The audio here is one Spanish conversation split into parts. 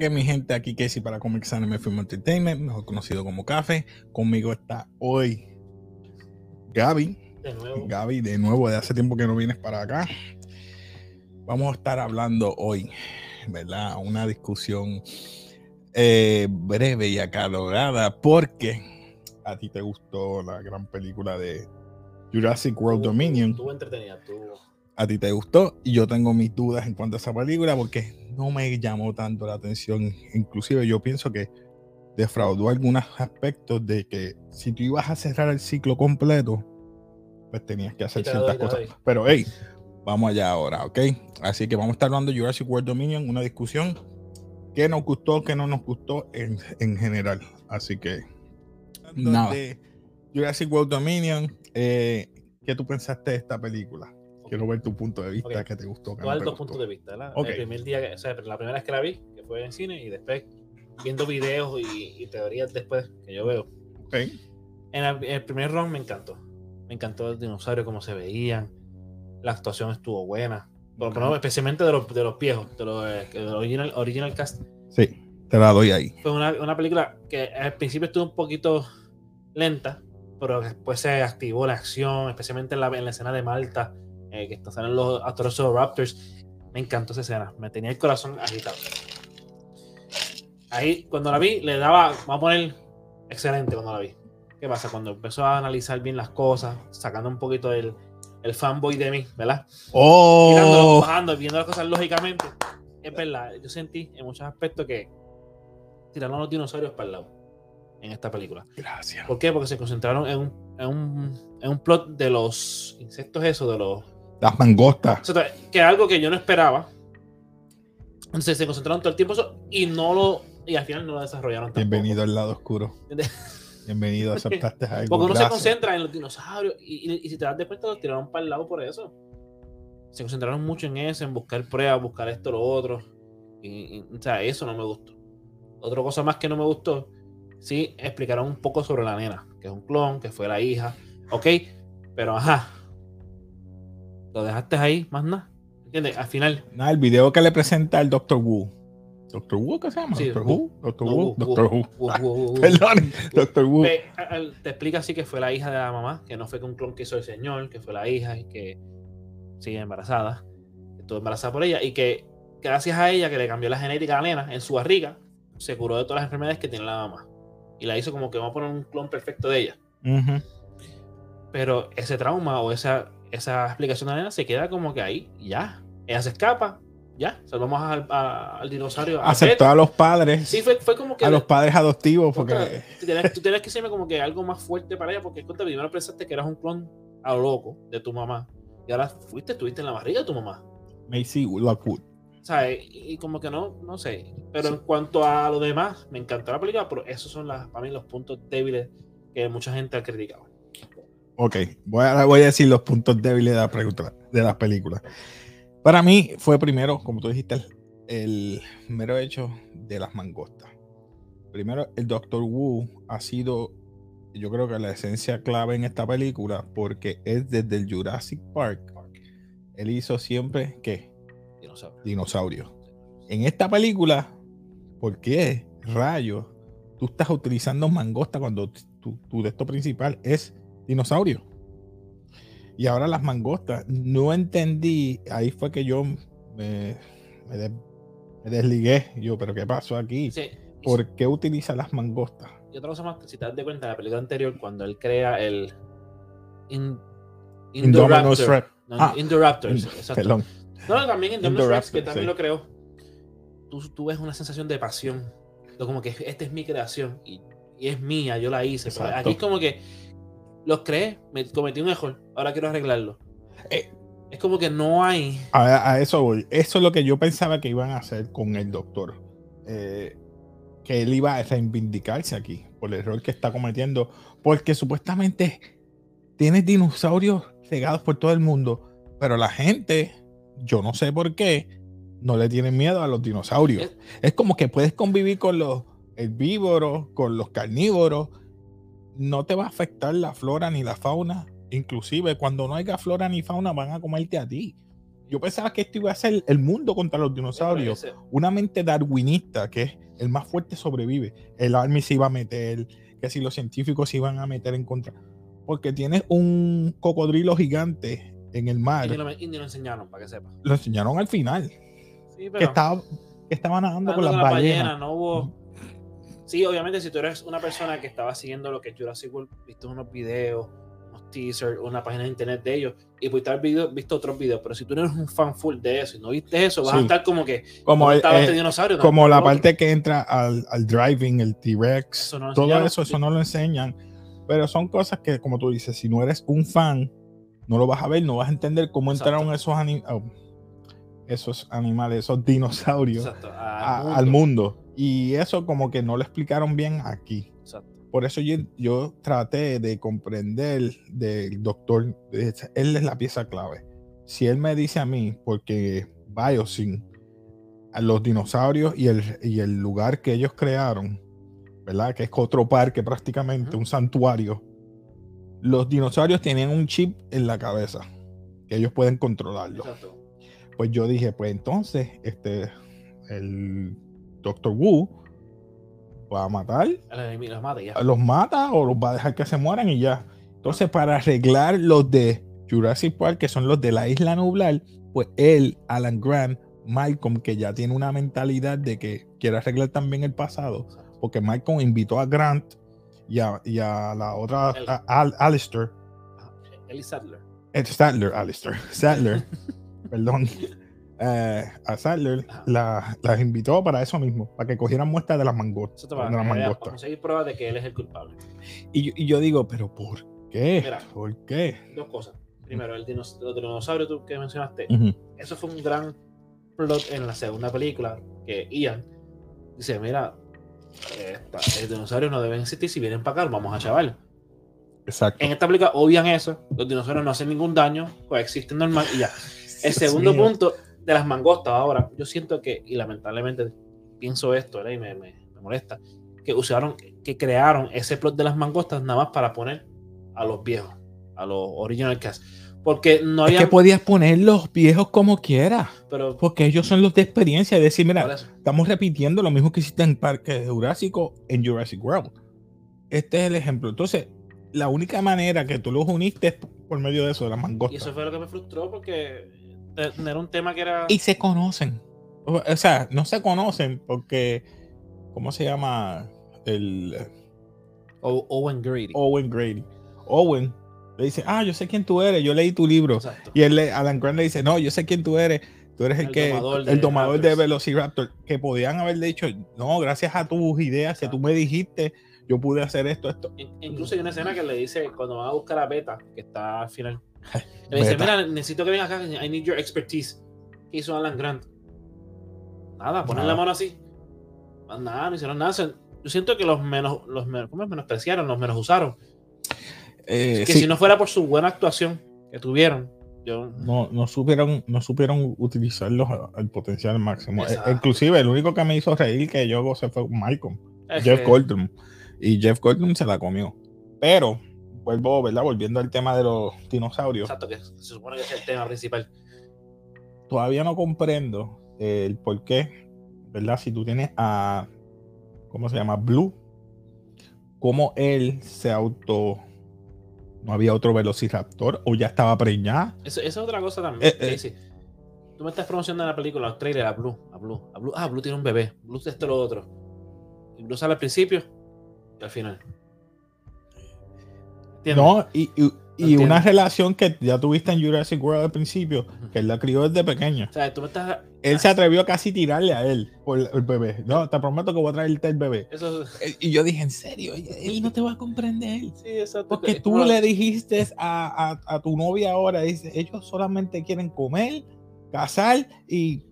que mi gente aquí, Casey para Comics Anime Film Entertainment, mejor conocido como Café. Conmigo está hoy Gaby. De nuevo. Gaby, de nuevo, de hace tiempo que no vienes para acá. Vamos a estar hablando hoy, ¿verdad? Una discusión eh, breve y acalorada porque a ti te gustó la gran película de Jurassic World Dominion. Estuvo entretenida, estuvo. A ti te gustó y yo tengo mis dudas en cuanto a esa película porque no me llamó tanto la atención. Inclusive yo pienso que defraudó algunos aspectos de que si tú ibas a cerrar el ciclo completo, pues tenías que hacer ciertas doy, cosas. Pero hey, vamos allá ahora, ¿ok? Así que vamos a estar hablando de Jurassic World Dominion, una discusión que nos gustó, que no nos gustó en, en general. Así que nada. Jurassic World Dominion, eh, ¿qué tú pensaste de esta película? Quiero ver tu punto de vista, Ok. que te gustó. Que no te dos gustó. puntos de vista, ¿verdad? Ok. El primer día, o sea, la primera vez que la vi, que fue en cine, y después viendo videos y, y teorías después que yo veo. Ok. En el, el primer round me encantó. Me encantó el dinosaurio, cómo se veían. La actuación estuvo buena. Por, por- especialmente de los, de los viejos, de los, eh, del original, original cast. Sí, te la doy ahí. Fue una, una película que al principio estuvo un poquito lenta, pero después se activó la acción, especialmente en la, en la escena de Malta, eh, que están salen los Atoroso Raptors. Me encantó esa escena, me tenía el corazón agitado. Ahí, cuando la vi, le daba, vamos a poner excelente cuando la vi. ¿Qué pasa? Cuando empezó a analizar bien las cosas, sacando un poquito el, el fanboy de mí, ¿verdad? ¡Oh! bajando, viendo las cosas lógicamente. Es verdad, yo sentí en muchos aspectos que tiraron los dinosaurios para el lado en esta película. Gracias. ¿Por qué? Porque se concentraron en un, en un, en un plot de los insectos, eso, de los. Las mangostas. o sea, que es algo que yo no esperaba. Entonces se concentraron todo el tiempo eso y no lo. Y al final no lo desarrollaron tampoco. Bienvenido al lado oscuro. Bienvenido, aceptaste algo. Porque uno se Gracias. concentra en los dinosaurios y, y- y si te das de cuenta, los tiraron para el lado por eso. Se concentraron mucho en eso, en buscar pruebas, buscar esto, lo otro. Y, y, o sea, eso no me gustó. Otra cosa más que no me gustó, sí, explicaron un poco sobre la nena, que es un clon, que fue la hija. Ok, pero ajá. Lo dejaste ahí, más nada. ¿Entiendes? Al final, Nada, el video que le presenta el Dr. Wu. ¿Dr. Wu qué se llama? Sí, ¿Dr. Wu. No, Wu? Wu, Wu, Wu, Wu. Perdón, a- al- te explica así que fue la hija de la mamá, que no fue que un clon que hizo el señor, que fue la hija y que sigue embarazada, estuvo embarazada por ella y que gracias a ella que le cambió la genética a la nena en su barriga, se curó de todas las enfermedades que tiene la mamá. Y la hizo como que vamos a poner un clon perfecto de ella. Pero ese trauma o esa, esa explicación de la nena se queda como que ahí, ya. Ella se escapa, ya. Salvamos al, a- al dinosaurio. a Aceptó Beta. a los padres. Sí, fue, fue como que. a los padres adoptivos porque tú, tienes que decirme como que algo más fuerte para ella, porque contra, primero pensaste que eras un clon a lo loco de tu mamá. Y ahora fuiste, estuviste en la barriga de tu mamá. Macy Lockwood. ¿Sabes? Y, y como que no, no sé. Pero en cuanto a lo demás, me encantó la película, pero esos son las, para mí los puntos débiles que mucha gente ha criticado. Ok, voy a, voy a decir los puntos débiles de la, película- de la película. Para mí fue primero, como tú dijiste, el, el mero hecho de las mangostas. Primero, el Dr. Wu ha sido, yo creo que la esencia clave en esta película, porque es desde el Jurassic Park. Él hizo siempre, ¿qué? Dinosaurio. Dinosaurio. En esta película, ¿por qué rayos tú estás utilizando mangosta cuando tu, tu de esto principal es dinosaurio? Y ahora las mangostas, no entendí, ahí fue que yo me, me de- me desligué. Yo, pero ¿qué pasó aquí? Sí, ¿Por qué utiliza las mangostas? Y otra cosa más, si te das de cuenta, en la película anterior, cuando él crea el In- Indoraptor. Rex. No, Ah, Indoraptors, In- exacto. Perdón. No, también Rex, que Indoraptor, también sí. lo creó. Tú, tú ves una sensación de pasión. como que esta es mi creación y, y es mía, yo la hice. Exacto. aquí es como que los creé, me cometí un error, ahora quiero arreglarlo. Eh. es como que no hay. A, a eso voy. Eso es lo que yo pensaba que iban a hacer con el doctor. Eh, que él iba a reivindicarse aquí por el error que está cometiendo. Porque supuestamente tienes dinosaurios regados por todo el mundo. Pero la gente, yo no sé por qué, no le tienen miedo a los dinosaurios. Es- Es como que puedes convivir con los herbívoros, con los carnívoros. No te va a afectar la flora ni la fauna. Inclusive cuando no haya flora ni fauna van a comerte a ti. Yo pensaba que esto iba a ser el mundo contra los dinosaurios. Ese- Una mente darwinista, que es el más fuerte sobrevive. El Army se iba a meter, que si los científicos se iban a meter en contra. Porque tienes un cocodrilo gigante en el mar. lo, y ni lo enseñaron, para que sepa. Lo enseñaron al final. Sí, Que estaba, que estaba nadando con las la ballenas. ballena, no hubo. Sí, obviamente, si tú eres una persona que estaba siguiendo lo que Jurassic World, viste unos videos, unos teasers, una página de internet de ellos, y pudiste haber video- visto otros videos, pero si tú no eres un fan full de eso y no viste eso, vas a estar como que. Como, ¿dónde el- estaba eh, este dinosaurio? como la parte que entra al, al driving, el T-Rex, todo enseñaron. eso, eso no lo enseñan. Pero son cosas que, como tú dices, si no eres un fan, no lo vas a ver, no vas a entender cómo Exacto. entraron esos, oh, esos animales, esos dinosaurios al mundo. Y eso como que no lo explicaron bien aquí. Exacto. Por eso yo, yo traté de comprender del doctor, él es la pieza clave. Si él me dice a mí, porque Biosyn, a los dinosaurios y el, y el lugar que ellos crearon, ¿verdad? Que es otro parque prácticamente, un santuario. Los dinosaurios tenían un chip en la cabeza, que ellos pueden controlarlo. Exacto. Pues yo dije, pues entonces, este, el Doctor Wu va a matar Los mata y ya. los mata o los va a dejar que se mueran y ya. Entonces, para arreglar los de Jurassic Park, que son los de la isla nublar, pues él, Alan Grant, Malcolm, que ya tiene una mentalidad de que quiere arreglar también el pasado, porque Malcolm invitó a Grant y a, y a la otra, El- a Al- Alistair, Ajá. Ellie Sattler. eh, Sadler, Alistair, Sadler, perdón, eh, a Sadler la- las invitó para eso mismo, para que cogieran muestras de las mangostas. De las mangostas. conseguir pruebas de que él es el culpable. Y, yo- y yo digo, pero ¿por qué? Mira. ¿Por qué? Dos cosas. Primero, el dinos los dinosaurios tú que mencionaste. Eso fue un gran plot en la segunda película que Ian dice, mira, esta- el dinosaurio no deben existir, si vienen para acá, vamos a chaval. Exacto. En esta película obvian eso, los dinosaurios no hacen ningún daño, coexisten normal y ya. El segundo mío. punto de las mangostas ahora, yo siento que, y lamentablemente pienso esto, ¿verdad? y me, me- me molesta, que usaron, que crearon ese plot de las mangostas nada más para poner a los viejos, a los original cast. Porque no Es había... que podías poner los viejos como quieras, pero, porque ellos son los de experiencia. Y decir, mira, estamos repitiendo lo mismo que hiciste en Parque Jurásico en Jurassic World. Este es el ejemplo. Entonces, la única manera que tú los uniste es por medio de eso, de las Y mangostas. eso fue lo que me frustró porque era un tema que era... Y se conocen. O o sea, no se conocen porque, ¿cómo se llama? El eh, O- Owen Grady. Owen Grady. Owen le dice, ah, yo sé quién tú eres, yo leí tu libro. Exacto. Y él, le- Alan Grant le dice, no, yo sé quién tú eres. Tú eres el, El que domador el domador de. Velociraptor. Que podían haber dicho, no, gracias a tus ideas que tú me dijiste, yo pude hacer esto, esto. In- Incluso hay una escena que le dice, cuando van a buscar a Beta, que está al final, le dice, mira, necesito que vengas acá, I need your expertise. ¿Qué hizo Alan Grant? Nada, ponen la mano así. Nada, no hicieron nada. Yo siento que los menos, los menos, menospreciaron, los menos usaron. Eh, que sí, si no fuera por su buena actuación que tuvieron, yo... no, no supieron, no supieron utilizarlos al potencial máximo. Eh, Exacto. inclusive el único que me hizo reír que yo gocé fue Malcolm, Jeff Goldblum. Y Jeff Goldblum se la comió. Pero, vuelvo, ¿verdad? Volviendo al tema de los dinosaurios. Exacto, que se supone que es el tema principal. todavía no comprendo eh, el por qué, ¿verdad? Si tú tienes a, ¿cómo se llama? Blue, cómo él se auto, no había otro velociraptor o ya estaba preñada. Eso, esa es otra cosa también. Eh, eh. tú me estás promocionando la película, los trailers, a Blue, a Blue, a Blue. Ah, Blue tiene un bebé. Blue esto lo otro. Y Blue sale al principio al final. ¿Entiendes? No, y, y- una relación que ya tuviste en Jurassic World al principio, que él la crió desde pequeño. O sea, tú me estás. Él se atrevió a casi tirarle a él por el bebé. No, te prometo que voy a traerte el bebé. Eso, Eh, Y yo dije, en serio, él no te va a comprender. sí, exacto. Porque tú le dijiste a, a- a tu novia ahora, dice, ellos solamente quieren comer, casar y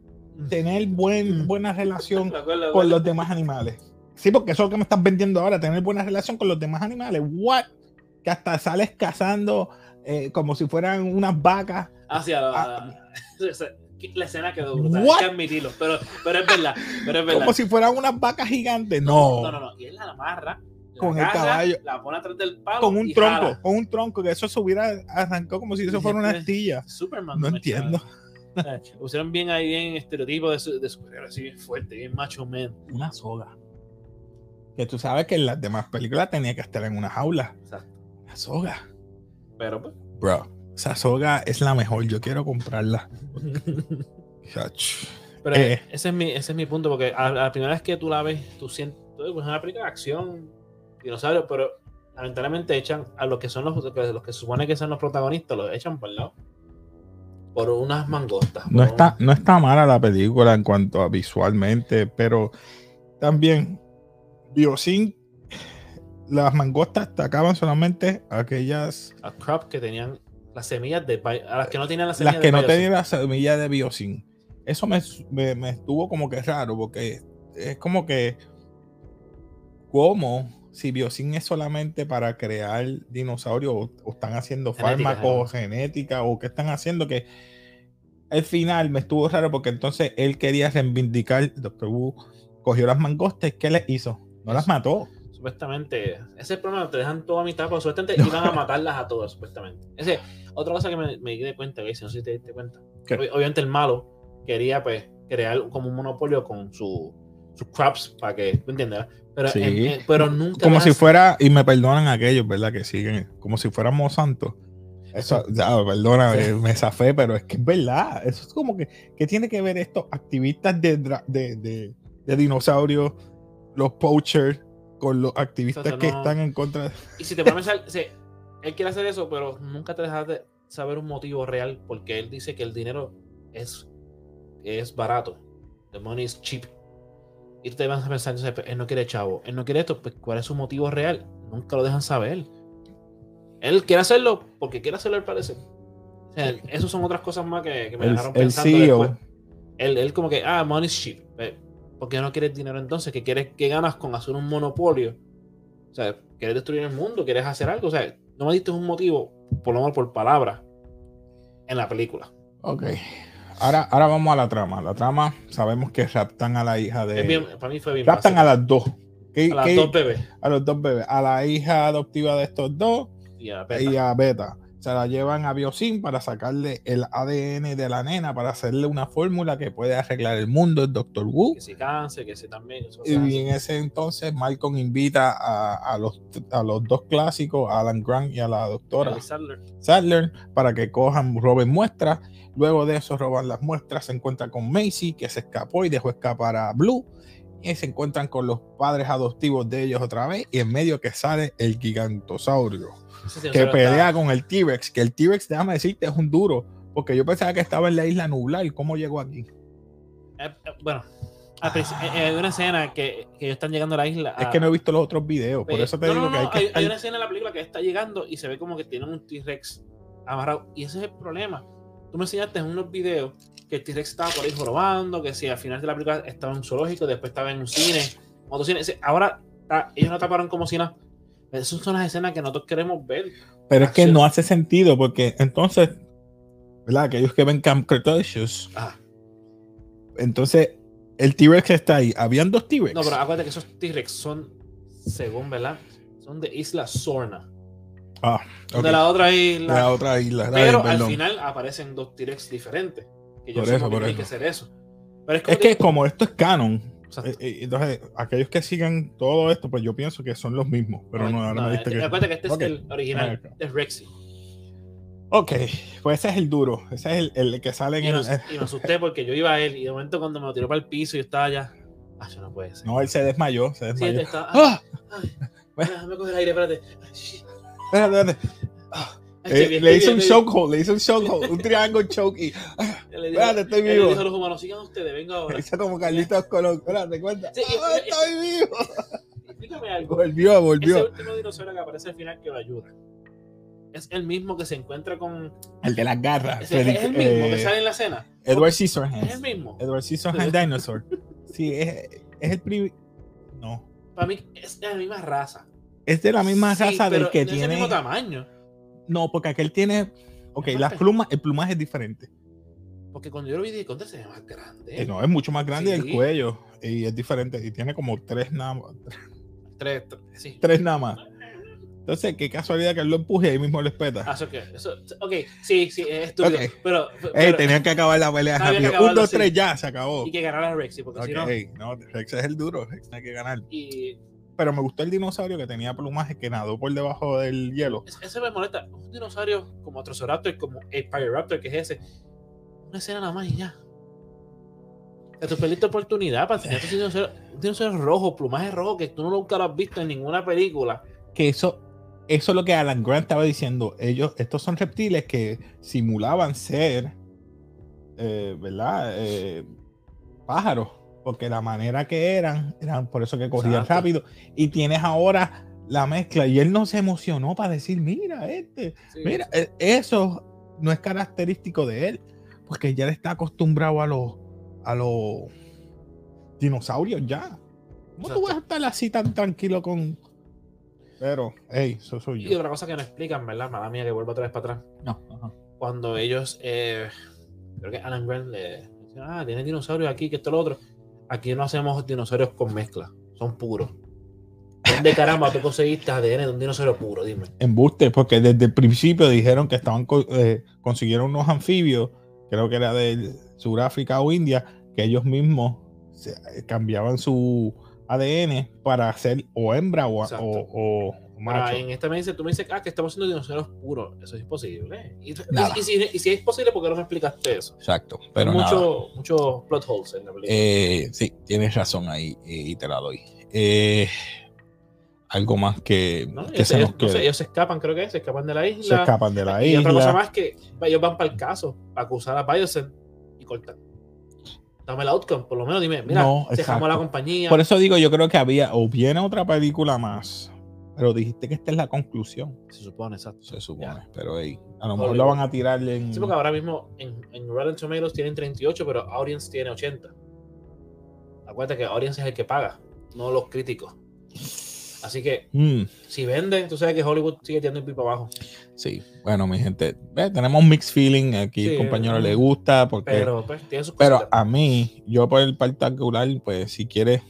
tener buen, buena relación con los demás animales. Sí, porque eso es lo que me estás vendiendo ahora, tener buena relación con los demás animales. What? Que hasta sales cazando eh, como si fueran unas vacas. Ah, sí, a la, Ah. a la- escena quedó brutal. What? Hay que admitirlo. Pero, pero es verdad. Pero es verdad. Como si fueran unas vacas gigantes. No. No, no, no. Y él la amarra. la Con el caballo. La pone atrás del palo. Con un y tronco, jala. con un tronco, que eso se hubiera arrancado como si eso fuera una astilla. Superman. No entiendo. sea, pusieron bien ahí, bien estereotipo de, su- de superhéroe, así bien fuerte, bien macho man. Una soga. Que tú sabes que en las demás películas tenía que estar en una jaula. Exacto. Una soga. Pero pues. Bro, esa soga es la mejor. Yo quiero comprarla. Pero Eh. ese, es mi, ese es mi punto, porque a, a la primera vez que tú la ves, tú sientes, pues, es una película de acción, dinosaurio, pero lamentablemente echan a los que son los, los que se supone que son los protagonistas, los echan por el lado. Por unas mangostas. No por está, no está mala la película en cuanto a visualmente, pero también Biosyn, las mangostas atacaban solamente aquellas, a crop que tenían las semillas de a las que no tenían las semillas las que de no tenían la semilla de Biosyn. Eso me, me, me estuvo como que raro, porque es como que, ¿cómo? Si Biosyn es solamente para crear dinosaurios o, o están haciendo fármacos, genética, o qué están haciendo que al final me estuvo raro porque entonces él quería reivindicar, Dr. Wu cogió las mangostas, ¿qué les hizo? No las mató. Supuestamente, ese es el problema, te dejan todo a mitad, pero supuestamente iban a matarlas a todas, supuestamente. Ese, otra cosa que me, me di de cuenta, que no sé si te diste cuenta. Obviamente el malo quería pues crear como un monopolio con su, sus crops para que, ¿me entiendes? Pero, Sí. en- en- pero nunca Como si fuera, y me perdonan aquellos, ¿verdad? Que siguen, como si fuéramos santos. Eso, ya, perdona, Sí. me, me zafé, pero es que es verdad. Eso es como que, ¿qué tiene que ver estos activistas de, de- de dinosaurios, los poachers, con los activistas que no- están en contra? de- Y si te pones a pensar, sí, él quiere hacer eso, pero nunca te dejas de saber un motivo real, porque él dice que el dinero es, es barato. The money is cheap. Y te vas a pensar, pues, él no quiere chavo, él no quiere esto, pues ¿cuál es su motivo real? Nunca lo dejan saber. Él quiere hacerlo porque quiere hacerlo al parecer. O sea, esas son otras cosas más que, que me El, dejaron el pensando CEO, después. Él, él como que, ah, money is cheap. ¿Por qué no quieres dinero entonces? ¿Qué quieres que ganas con hacer un monopolio? O sea, ¿quieres destruir el mundo? ¿Quieres hacer algo? O sea, no me diste un motivo, por lo menos por palabra, en la película. ok. Ahora, ahora vamos a la trama. La trama, sabemos que raptan a la hija de. Bien- para mí fue bien raptan a las dos. ¿Qué- A las qué- dos bebés. a los dos bebés. A la hija adoptiva de estos dos Y a Beta. y a Beta. Se la llevan a Biosyn para sacarle el ADN de la nena para hacerle una fórmula que puede arreglar el mundo, el Dr. Wu. Que se canse, que se también. eso Y en ese entonces Malcolm invita a, a los, a los dos clásicos, a Alan Grant y a la doctora Sattler. Sadler, para que cojan, roben muestras. Luego de eso roban las muestras, se encuentran con Macy, que se escapó y dejó escapar a Blue. Y se encuentran con los padres adoptivos de ellos otra vez. Y en medio que sale el gigantosaurio Que pelea con el T-Rex, que el T-Rex, déjame decirte, es un duro, porque yo pensaba que estaba en la isla nublar, ¿cómo llegó aquí? Eh, eh, bueno, eh, hay una escena que, que ellos están llegando a la isla. Es que no he visto los otros videos, por eso te no, digo no, que hay que hay, estar- hay una escena en la película que está llegando y se ve como que tienen un T-Rex amarrado. Y ese es el problema. Tú me enseñaste en unos videos que el T-Rex estaba por ahí jorobando, que si al final de la película estaba en un zoológico, después estaba en un cine, otro cine. Ahora está- ellos no taparon como si nada. Esas son las escenas que nosotros queremos ver. Pero es que no hace sentido, porque entonces, ¿verdad? Aquellos que ven Camp Cretaceous, Ah, entonces el T-Rex está ahí. Habían dos T-Rex. no, pero acuérdate que esos T-Rex son, según, ¿verdad? Son de Isla Sorna. Ah. De la otra isla. De la otra isla. Pero al final aparecen dos T-Rex diferentes. Que yo Por eso, por tiene eso. que ser eso. Pero Es que como esto es canon, Exacto. eh, eh, entonces aquellos que sigan todo esto, pues yo pienso que son los mismos. Pero no, ahora me diste que. Acuérdate que este es el original, Ah, es Rexy. Ok, pues ese es el duro. Ese es el, el que sale en Y, el. y me asusté porque yo iba a él y de momento cuando me lo tiró para el piso y yo estaba allá. Ah, eso no puede ser. No, él se desmayó. Se Sí, desmayó. él estaba. ¡Ah! Ay, ay, déjame coger aire, espérate. Espérate, espérate. Eh, le hizo un bien, chokehold, le hizo un chokehold, un triángulo choke y. Él le dijo- Espérate, estoy él le vivo. dijo a los humanos, sigan ustedes, venga ahora. hizo como Carlitos Colón. Espérate, cuenta. Sí, ¡Ah, estoy vivo! Explícame algo. Volvió, Ese volvió. último dinosaurio que aparece al final que lo ayuda. Es el mismo que se encuentra con. El de las garras. Es, es el mismo Eh, que sale en la escena. Edward Es el Scissorhands. mismo. Edward Scissorhands Dinosaur. Sí, es, es el primer. No. Para mí es de la misma raza. Es de la misma Sí, raza del que no Es el tiene. mismo tamaño. No, porque aquel tiene. Ok, las plumas, el plumaje es diferente. Porque cuando yo lo vi, dije, contra se ve más grande. Eh, no, es mucho más grande Sí. el cuello. Y es diferente. Y tiene como tres nada más. Tres, tres, sí. Tres nada más. Entonces, qué casualidad que él lo empuje y ahí mismo lo espeta. Ah, qué. Eso, ok, sí, sí, es estúpido. Ok. Pero, Ey, pero- tenían que acabar la pelea rápido. Un, dos, sí. tres, ya, se acabó. y que ganara Rexy, porque si no. Rex es el duro, Rex tiene que ganar. Y Pero me gustó el dinosaurio que tenía plumaje que nadó por debajo del hielo. es- ese me molesta. Un dinosaurio como Troceraptor, como el Pyroraptor, que es ese. Una escena nada más y ya. O sea, tú perdiste oportunidad para enseñar un dinosaurio, rojo, plumaje rojo, que tú nunca lo has visto en ninguna película. Que eso, eso es lo que Alan Grant estaba diciendo. Ellos, estos son reptiles que simulaban ser, eh, ¿verdad? Eh, pájaros. Porque la manera que eran, eran por eso que corrían Exacto. rápido. Y tienes ahora la mezcla. Y él no se emocionó para decir, mira, este, Sí, Mira, eh, eso no es característico de él, porque ya él está acostumbrado a los a los dinosaurios ya. ¿Cómo tú Exacto. vas a estar así tan tranquilo con Pero, hey, eso soy Y yo. otra cosa que no explican, ¿verdad? Mala mía que vuelvo otra vez para atrás. No, ajá. Cuando ellos, eh, creo que Alan Grant le dice, ah, tiene dinosaurios aquí, que esto lo otro. Aquí no hacemos dinosaurios con mezcla, son puros. ¿Dónde caramba tú conseguiste ADN de un dinosaurio puro? Dime. Embuste, porque desde el principio dijeron que estaban eh, consiguieron unos anfibios, creo que era de Sudáfrica o India, que ellos mismos se- eh, cambiaban su ADN para hacer o hembra o, o, macho. en esta me dice, tú me dices, ah, que estamos haciendo dinosaurios puros. Eso es imposible. Y, y- Nada. y si, y si es posible, ¿por qué no me explicaste eso? Exacto, pero mucho, muchos plot holes en la película. Eh, sí, tienes razón ahí y te la doy. Eh, algo más que, ¿no? que Ellos, se nos ellos- quede. se escapan, creo que se escapan de la isla. se escapan de la y otra cosa isla. más que ellos van para el caso, para acusar a Biosen y cortan. Dame el outcome, por lo menos dime, mira, No, dejamos la compañía. Por eso digo, yo creo que había, o viene otra película más, pero dijiste que esta es la conclusión, Se supone, exacto. se supone. Ya. Pero hey, a lo mejor la van a tirar en. Sí, porque ahora mismo en, en Rotten Tomatoes tienen 38, pero Audience tiene 80. Acuérdate que Audience es el que paga, no los críticos. Así que Mm, si vende, tú sabes que Hollywood sigue tirando el pipa abajo. sí, bueno, mi gente, tenemos mixed feeling. Aquí Sí, el compañero le gusta, porque. Pero pues tiene sus Pero cositas. a mí, yo por el particular, pues si quieres,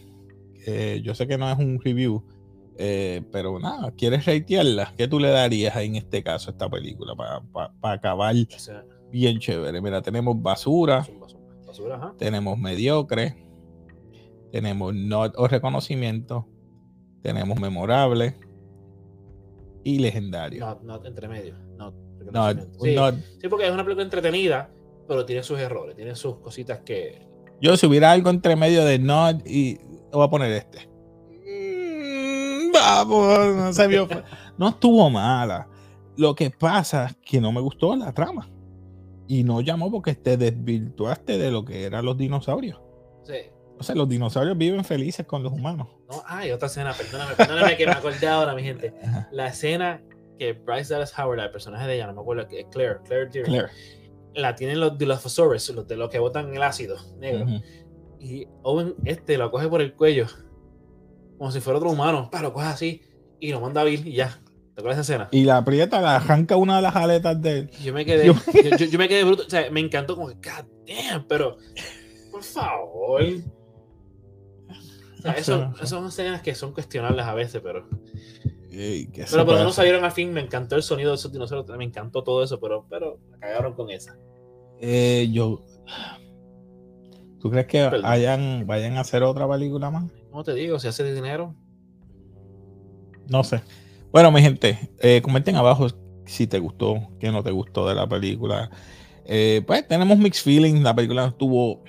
eh, yo sé que no es un review, eh, pero nada, ¿quieres ratearla? ¿Qué tú le darías en este caso a esta película para acabar O sea, bien chévere? Mira, tenemos basura, tenemos mediocre, tenemos not o reconocimiento, tenemos memorable y legendario. No, no, entre medio. Not, sí, not. sí, porque es una película entretenida, pero tiene sus errores, tiene sus cositas que. Yo si hubiera algo entre medio de not y voy a poner este. Mm, Vamos, no se vio. No estuvo mala. Lo que pasa es que no me gustó la trama. Y no llamó porque te desvirtuaste de lo que eran los dinosaurios. Sí. O sea, los dinosaurios viven felices con los humanos. No, hay otra escena, perdóname, perdóname que me acordé ahora, mi gente. La escena que Bryce Dallas Howard, el personaje de ella, no me acuerdo, que es Claire, Claire Deering, Claire. la tienen los Dilophosaurus, los de los que botan el ácido negro. Y Owen este lo coge por el cuello, como si fuera otro humano, pero lo coge así y lo manda a Bill y ya. ¿Te acuerdas esa escena? Y la aprieta, la arranca una de las aletas de él. Yo me quedé, Yo- yo, me quedé bruto, o sea, me encantó como que, god damn, pero por favor. O sea, No eso, no son escenas que son cuestionables a veces, pero. Ey, ¿qué se Pero por lo menos salieron al fin, me encantó el sonido de esos dinosaurios, me encantó todo eso, pero, pero la cagaron con esa. Eh, yo. ¿Tú crees que Perdón. hayan, vayan a hacer otra película más? ¿Cómo te digo? Si hace dinero. No sé. Bueno, mi gente, eh, comenten abajo si te gustó, qué no te gustó de la película. Eh, pues tenemos mixed feelings. La película no tuvo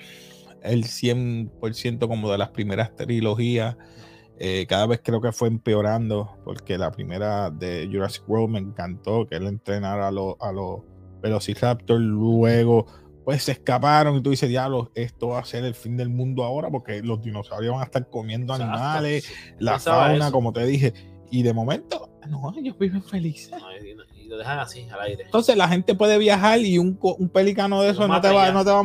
el 100% como de las primeras trilogías. Eh, cada vez creo que fue empeorando, porque la primera de Jurassic World me encantó, que él entrenara a los a los Velociraptor, luego pues se escaparon y tú dices, diablo, esto va a ser el fin del mundo ahora, porque los dinosaurios van a estar comiendo Exacto. animales, la fauna, eso. como te dije, y de momento, no, ellos viven felices. No, y, lo dejan así, al aire. Entonces la gente puede viajar y un, un pelicano de eso no te va, no te va a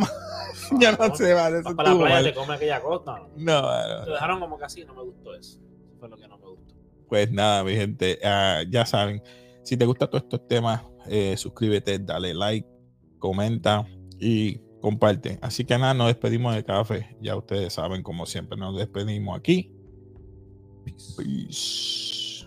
ya no se va, de eso para la playa, mal. te come aquella cosa. No, No, Lo no. dejaron como que así, no me gustó eso. Eso fue lo que no me gustó. Pues nada, mi gente, ah, ya saben, si te gustan todos estos temas, eh, suscríbete, dale like, comenta y comparte. Así que nada, nos despedimos de café. Ya ustedes saben, como siempre, nos despedimos aquí. Peace.